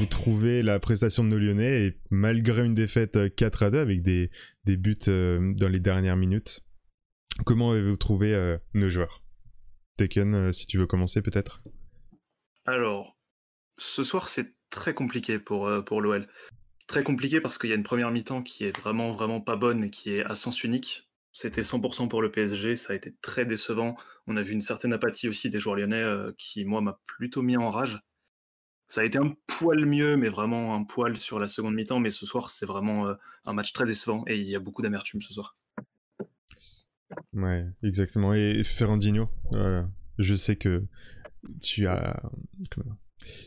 avez-vous trouvé la prestation de nos Lyonnais et malgré une défaite 4 à 2 avec des, des buts dans les dernières minutes Comment avez-vous trouvé nos joueurs? Taken, si tu veux commencer peut-être Alors, ce soir c'est très compliqué pour, pour l'OL. Très compliqué parce qu'il y a une première mi-temps qui est vraiment vraiment pas bonne et qui est à sens unique. C'était 100% pour le PSG, ça a été très décevant. On a vu une certaine apathie aussi des joueurs lyonnais qui, moi, m'a plutôt mis en rage. Ça a été un poil mieux, mais vraiment un poil sur la seconde mi-temps. Mais ce soir, c'est vraiment un match très décevant et il y a beaucoup d'amertume ce soir. Ouais, exactement. Et Ferrandinho, je sais que tu as.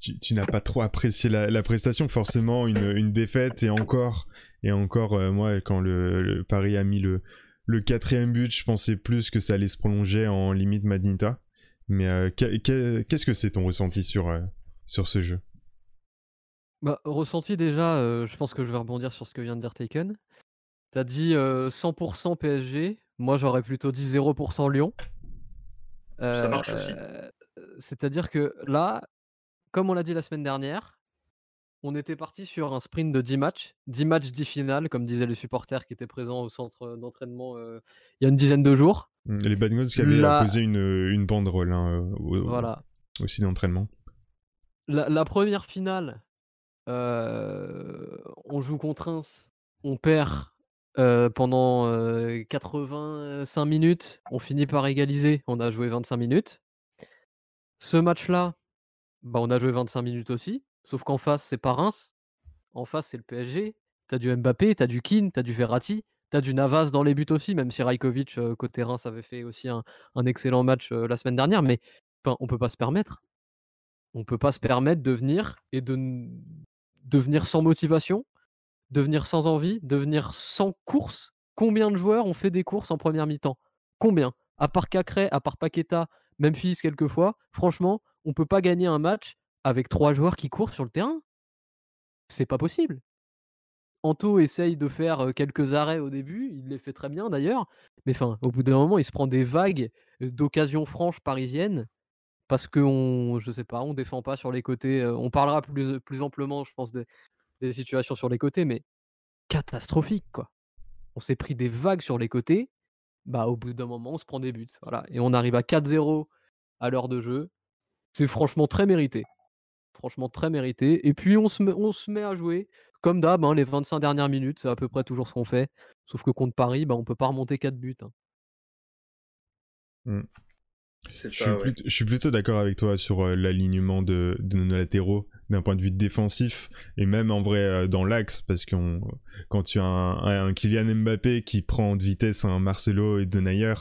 Tu, n'as pas trop apprécié la, prestation, forcément, une, défaite et encore, et encore, moi, quand le, Paris a mis le, quatrième but, je pensais plus que ça allait se prolonger en limite Madinta. Mais qu'est-ce que c'est ton ressenti sur, sur ce jeu bah, ressenti déjà, je pense que je vais rebondir sur ce que vient de dire Taken. T'as dit 100% PSG, moi j'aurais plutôt dit 0% Lyon. Ça marche aussi. C'est-à-dire que là, comme on l'a dit la semaine dernière, on était parti sur un sprint de 10 matchs, 10 matchs, 10 finales, comme disaient les supporters qui étaient présents au centre d'entraînement il y a une dizaine de jours. Mmh, les Bad qui avaient posé une, une banderole hein, voilà. aussi d'entraînement la, première finale, on joue contre Reims, on perd pendant 85 minutes, on finit par égaliser, on a joué 25 minutes. Ce match-là, bah, on a joué 25 minutes aussi, sauf qu'en face, c'est pas Reims. En face, c'est le PSG. T'as du Mbappé, t'as du Keane, t'as du Verratti, t'as du Navas dans les buts aussi, même si Rajkovic, côté Reims, avait fait aussi un, excellent match la semaine dernière, mais on peut pas se permettre. On peut pas se permettre de venir et de, sans motivation, de venir sans envie, de venir sans course? Combien de joueurs ont fait des courses en première mi-temps? Combien? À part Cacré, à part Paqueta, Memphis quelquefois, franchement, on peut pas gagner un match avec trois joueurs qui courent sur le terrain? C'est pas possible. Anto essaye de faire quelques arrêts au début, il les fait très bien d'ailleurs, mais au bout d'un moment, il se prend des vagues d'occasions franches parisiennes parce qu'on, je sais pas, on défend pas sur les côtés. on parlera plus, plus amplement, je pense, des situations sur les côtés, mais catastrophique, quoi. On s'est pris des vagues sur les côtés. Bah, au bout d'un moment, on se prend des buts. Voilà. Et on arrive à 4-0 à l'heure de jeu. C'est franchement très mérité. Franchement très mérité. Et puis, on se met, on se met à jouer. Comme d'hab, hein, les 25 dernières minutes, c'est à peu près toujours ce qu'on fait. Sauf que contre Paris, bah, on peut pas remonter 4 buts. Hein. Je, suis plutôt d'accord avec toi sur euh, l'alignement de, nos latéraux d'un point de vue défensif et même en vrai euh, dans l'axe parce que quand tu as un, Kylian Mbappé qui prend de vitesse un Marcelo et Denayer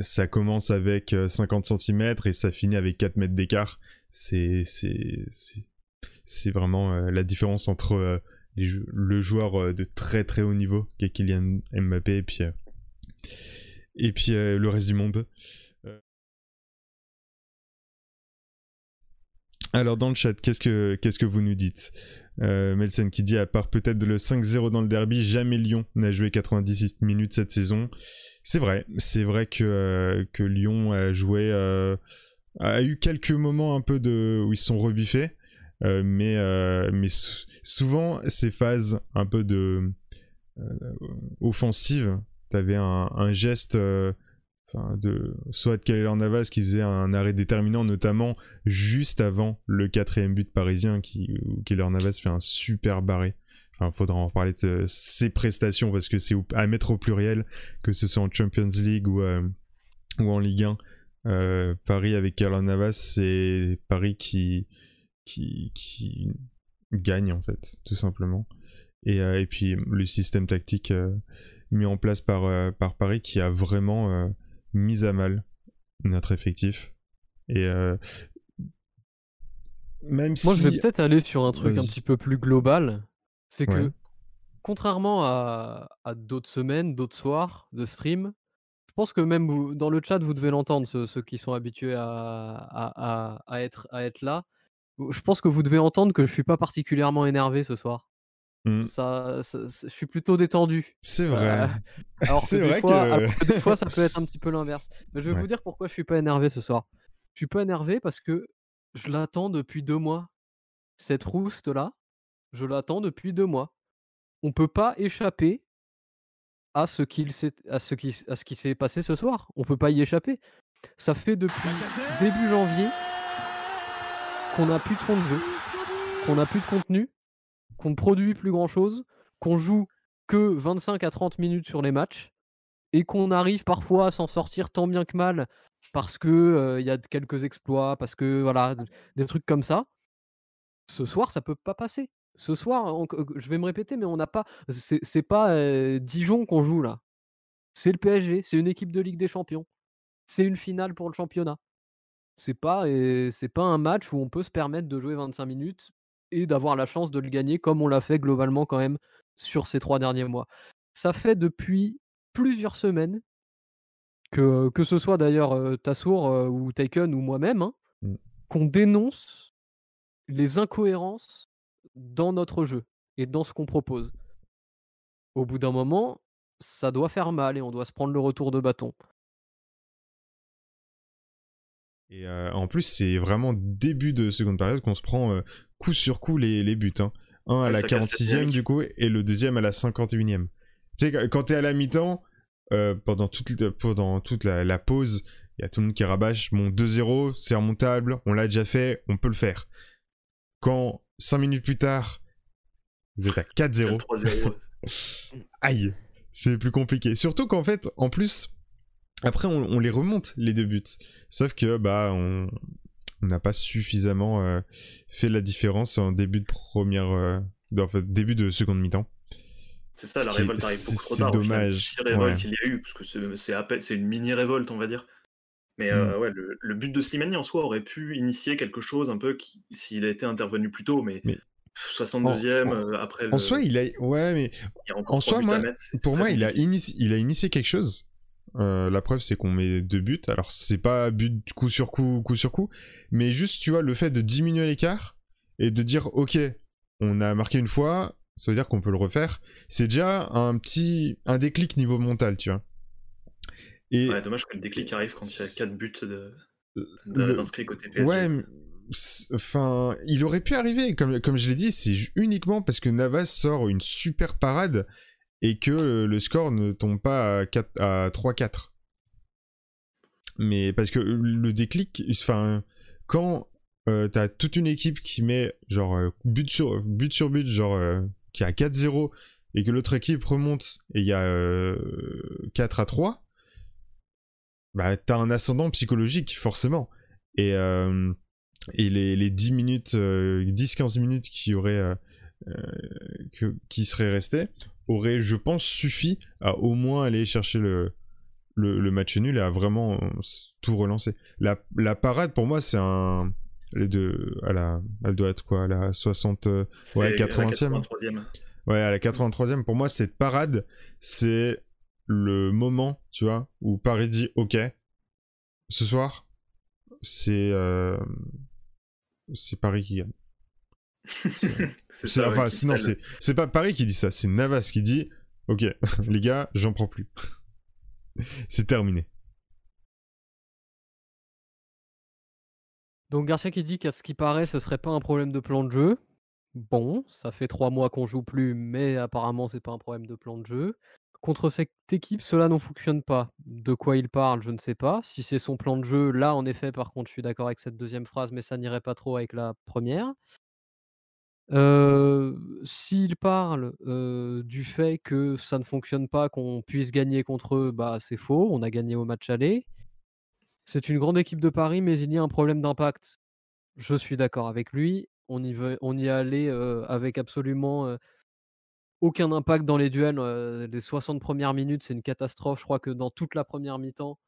ça commence avec 50 euh, cm et ça finit avec 4 mètres d'écart. C'est c'est vraiment la différence entre le joueur de très très haut niveau qui est Kylian Mbappé et puis et puis le reste du monde Alors dans le chat, qu'est-ce que, vous nous dites? Euh, Melsen qui dit à part peut-être le 5-0 dans le derby, jamais Lyon n'a joué 98 minutes cette saison. C'est vrai, c'est vrai que, euh, Lyon a joué, euh, a eu quelques moments un peu de où ils sont rebiffés, mais, mais souvent ces phases un peu de offensive, t'avais un, un geste de soit Navas qui faisait un arrêt déterminant notamment juste avant le quatrième but parisien qui où Kaylor Navas fait un super barré. Enfin faudra en parler de ses prestations parce que c'est à mettre au pluriel que ce soit en Champions League ou, euh, ou en Ligue 1 euh, Paris avec Kaylor Navas c'est Paris qui, qui, qui gagne en fait tout simplement. Et, euh, et puis le système tactique mis en place par, par Paris qui a vraiment mise à mal notre effectif. Et euh, même si. Moi, je vais peut-être aller sur un truc un petit peu plus global. C'est que, contrairement à, d'autres semaines, d'autres soirs de stream, je pense que même vous, dans le chat, vous devez l'entendre, ceux, qui sont habitués à, à, être, à être là. Je pense que vous devez entendre que je suis pas particulièrement énervé ce soir. Mmh. Ça, je suis plutôt détendu. C'est vrai. alors que, des, vrai fois, que... des fois, ça peut être un petit peu l'inverse. Mais je vais vous dire pourquoi je suis pas énervé ce soir. Je suis pas énervé parce que je l'attends depuis deux mois. cette rouste-là, je l'attends depuis deux mois. On peut pas échapper à ce qu'il s'est à ce qui à ce qui s'est passé ce soir. On peut pas y échapper. Ça fait depuis début janvier qu'on n'a plus de fond de jeu, qu'on n'a plus de contenu, qu'on produit plus grand chose, qu'on joue que 25 à 30 minutes sur les matchs et qu'on arrive parfois à s'en sortir tant bien que mal parce que il y a quelques exploits, parce que voilà, des trucs comme ça. Ce soir, ça peut pas passer. Ce soir, on- je vais me répéter, mais on n'a pas. C'est pas euh, Dijon qu'on joue là. C'est le PSG, c'est une équipe de Ligue des Champions. C'est une finale pour le championnat. C'est pas, euh, pas un match où on peut se permettre de jouer 25 minutes et d'avoir la chance de le gagner comme on l'a fait globalement quand même sur ces trois derniers mois. Ça fait depuis plusieurs semaines que, que ce soit d'ailleurs euh, Tassour euh, ou Taken ou moi-même, hein, Mm. qu'on dénonce les incohérences dans notre jeu et dans ce qu'on propose. Au bout d'un moment, ça doit faire mal et on doit se prendre le retour de bâton. Et euh, en plus, c'est vraiment début de seconde période qu'on se prend euh, coup sur coup les, les buts. hein. Un à Ouais, la ça casse la 46e dynamique. du coup, et le deuxième à la 51e. Tu sais, quand- t'es à la mi-temps, euh, pendant toute, le- pendant toute la, la pause, il y a tout le monde qui rabâche. Bon, 2-0, c'est remontable, on l'a déjà fait, on peut le faire. Quand 5 minutes plus tard, vous êtes à C'est le 4-0, 3-0. aïe, c'est plus compliqué. Surtout qu'en fait, en plus, après, on, on les remonte, les deux buts. Sauf que, bah, on n'a pas suffisamment euh, fait la différence en début de première. euh, en fait, début de seconde mi-temps. C'est ça, Ce la qui révolte arrive c'est- beaucoup trop c'est tard. final. dommage, Si révolte ouais. il y a eu, parce que c'est c'est c'est une mini révolte, on va dire. Mais Mm. euh, ouais, le, le but de Slimani en soi aurait pu initier quelque chose un peu s'il a été intervenu plus tôt, mais, Mais- 62e en- euh, après le, En soi, il a. Ouais, mais en soi, moi, c'est- c'est pour moi, il a, initié, il a initié quelque chose. Euh, la preuve, c'est qu'on met deux buts. Alors, c'est pas but coup sur coup, coup sur coup, mais juste, tu vois, le fait de diminuer l'écart et de dire, ok, on a marqué une fois, ça veut dire qu'on peut le refaire. C'est déjà un petit, un déclic niveau mental, tu vois. Et Ouais, dommage que le déclic arrive quand il y a 4 buts de- le- d'inscrits côté PSG. Ouais, mais enfin, il aurait pu arriver, comme, comme je l'ai dit, c'est uniquement parce que Navas sort une super parade et que euh, le score ne tombe pas à, 4 à 3-4. Mais parce que le déclic, quand euh, t'as toute une équipe qui met genre euh, but sur but, genre euh, qui a 4-0 et que l'autre équipe remonte et il y a euh, 4 à 3, bah t'as un ascendant psychologique forcément. Et, euh, les, les 10 minutes, euh, 10-15 minutes qui auraient euh, euh, qui seraient restées auraient, je pense, suffi à au moins aller chercher le, le, le match nul et à vraiment euh, tout relancer. La, la parade, pour moi, c'est un. Les deux, à la, elle doit être quoi À la 60. euh, C'est ouais, la 80e. 83e. Ouais, à la 83e, pour moi, cette parade, c'est le moment, tu vois, où Paris dit Ok, ce soir, c'est. euh, c'est Paris qui gagne. C'est ouais, pas Paris qui dit ça, c'est Navas qui dit Ok, les gars, j'en prends plus. c'est terminé. Donc Garcia qui dit qu'à ce qui paraît, ce serait pas un problème de plan de jeu. Bon, ça fait trois mois qu'on joue plus, mais apparemment c'est pas un problème de plan de jeu. Contre cette équipe, cela ne fonctionne pas. De quoi il parle, je ne sais pas. Si c'est son plan de jeu, là en effet, par contre, je suis d'accord avec cette deuxième phrase, mais ça n'irait pas trop avec la première. S'il parle du fait que ça ne fonctionne pas, qu'on puisse gagner contre eux, bah c'est faux. On a gagné au match aller. C'est une grande équipe de Paris, mais il y a un problème d'impact. Je suis d'accord avec lui. On y, veut, on y est allé avec absolument aucun impact dans les duels. les 60 premières minutes, c'est une catastrophe. Je crois que dans toute la première mi-temps,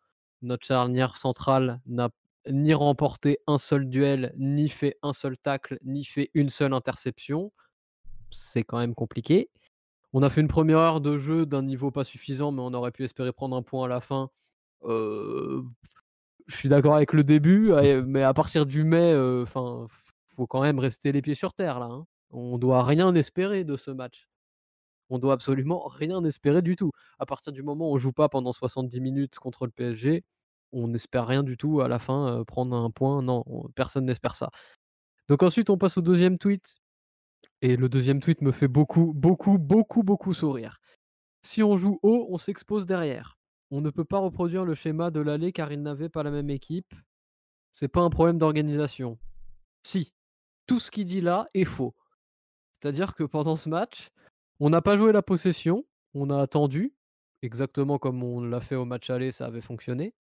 notre charnière centrale n'a ni remporté un seul duel, ni fait un seul tacle, ni fait une seule interception. C'est quand même compliqué. On a fait une première heure de jeu d'un niveau pas suffisant, mais on aurait pu espérer prendre un point à la fin. Euh, je suis d'accord avec le début, euh, mais à partir du mai, enfin, faut quand même rester les pieds sur terre là. hein. On doit rien espérer de ce match. On doit absolument rien espérer du tout. À partir du moment où on joue pas pendant 70 minutes contre le PSG, on n'espère rien du tout à la fin prendre un point. Non, on- personne n'espère ça. Donc ensuite, on passe au deuxième tweet. Et le deuxième tweet me fait beaucoup, beaucoup, beaucoup, beaucoup sourire. Si on joue haut, on s'expose derrière. On ne peut pas reproduire le schéma de l'aller car ils n'avaient pas la même équipe. C'est pas un problème d'organisation. Si, tout ce qu'il dit là est faux. C'est-à-dire que pendant ce match, on n'a pas joué la possession, on a attendu, exactement comme on l'a fait au match aller, ça avait fonctionné.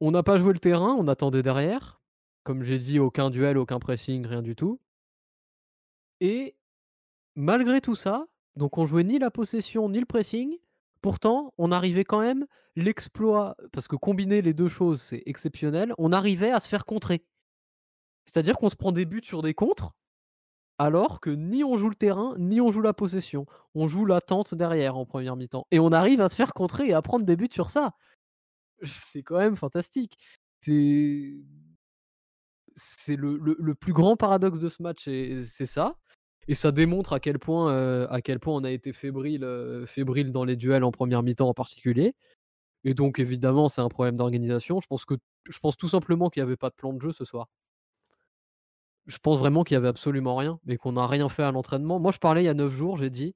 On n'a pas joué le terrain, on attendait derrière. Comme j'ai dit, aucun duel, aucun pressing, rien du tout. Et malgré tout ça, donc on jouait ni la possession ni le pressing. Pourtant, on arrivait quand même l'exploit, parce que combiner les deux choses, c'est exceptionnel. On arrivait à se faire contrer. C'est-à-dire qu'on se prend des buts sur des contres, alors que ni on joue le terrain, ni on joue la possession. On joue l'attente derrière en première mi-temps. Et on arrive à se faire contrer et à prendre des buts sur ça. C'est quand même fantastique. C'est. C'est le, le- plus grand paradoxe de ce match, et c'est ça. Et ça démontre à quel point, à quel point on a été fébrile, fébrile dans les duels en première mi-temps en particulier. Et donc évidemment, c'est un problème d'organisation. Je pense que je pense tout simplement qu'il n'y avait pas de plan de jeu ce soir. Je pense vraiment qu'il y avait absolument rien, mais qu'on n'a rien fait à l'entraînement. Moi, je parlais il y a 9 jours, j'ai dit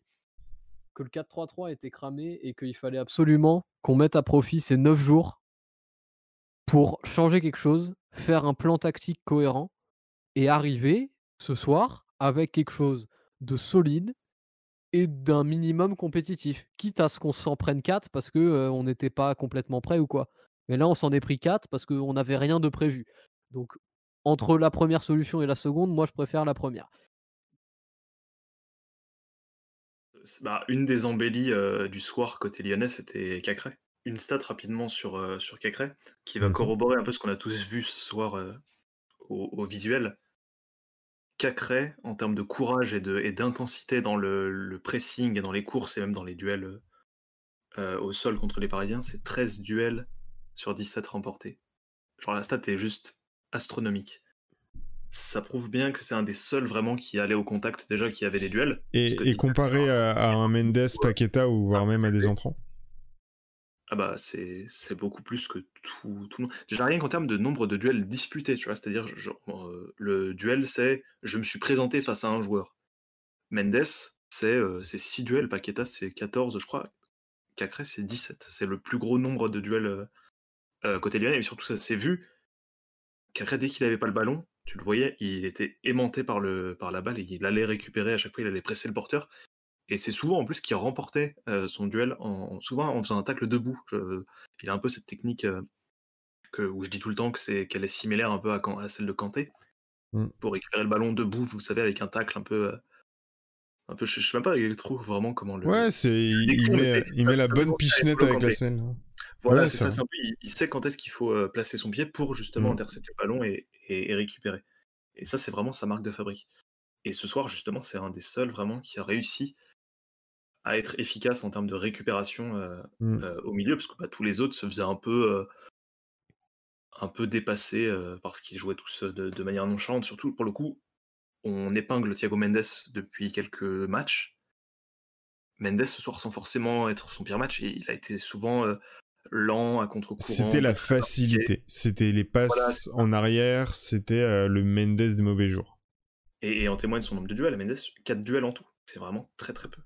que le 4-3-3 était cramé et qu'il fallait absolument qu'on mette à profit ces 9 jours pour changer quelque chose, faire un plan tactique cohérent et arriver ce soir avec quelque chose de solide et d'un minimum compétitif. Quitte à ce qu'on s'en prenne 4 parce que euh, on n'était pas complètement prêt ou quoi. Mais là, on s'en est pris 4 parce qu'on n'avait rien de prévu. Donc, entre la première solution et la seconde, moi, je préfère la première. Bah, une des embellies euh, du soir côté lyonnais, c'était Cacré. Une stat rapidement sur, euh, sur Cacré, qui va Mhm. corroborer un peu ce qu'on a tous vu ce soir euh, au, au visuel. Cacré, en termes de courage et de- et d'intensité dans le, le pressing et dans les courses et même dans les duels euh, au sol contre les Parisiens, c'est 13 duels sur 17 remportés. Genre la stat est juste astronomique. Ça prouve bien que c'est un des seuls vraiment qui allait au contact déjà qui avait des duels. Et, Parce que et 17, comparé à, à un Mendes, Paqueta ou voire Ah, même à des entrants Ah bah c'est c'est beaucoup plus que tout, tout le monde. Déjà rien qu'en termes de nombre de duels disputés, tu vois, c'est-à-dire genre, euh, le duel c'est je me suis présenté face à un joueur. Mendes c'est euh, c'est 6 duels, Paqueta c'est 14 je crois, Cacré c'est 17. C'est le plus gros nombre de duels euh, euh, côté lyonnais, et surtout ça s'est vu. Cacré dès qu'il avait pas le ballon, tu le voyais, il était aimanté par, le, par la balle et il allait récupérer à chaque fois, il allait presser le porteur. Et c'est souvent en plus qu'il remportait euh, son duel, en, souvent en faisant un tacle debout. Je- il a un peu cette technique euh, que, où je dis tout le temps que c'est qu'elle est similaire un peu à, celle de Kanté. Mm. Pour récupérer le ballon debout, vous savez, avec un tacle un peu. euh, un peu je, je sais même pas, trouve vraiment comment le. Ouais, c'est il, met, il la bonne pichenette avec la bloqué. Voilà, Ouais, c'est ça, c'est un peu, il, il sait quand est-ce qu'il faut euh, placer son pied pour justement intercepter le ballon et, et- et récupérer. Et ça, c'est vraiment sa marque de fabrique. Et ce soir, justement, c'est un des seuls vraiment qui a réussi à être efficace en termes de récupération euh, Mm. euh, au milieu, parce que bah, tous les autres se faisaient un peu, euh, un peu dépasser parce qu'ils jouaient tous de, de manière nonchalante. Surtout, pour le coup, on épingle Thiago Mendes depuis quelques matchs. Mendes, ce soir, sans forcément être son pire match, il a été souvent lent, à contre-courant. C'était la facilité. C'était les passes Voilà, en arrière. C'était euh, le Mendes des mauvais jours. Et, et en témoigne son nombre de duels. Mendes, 4 duels en tout. C'est vraiment très très peu.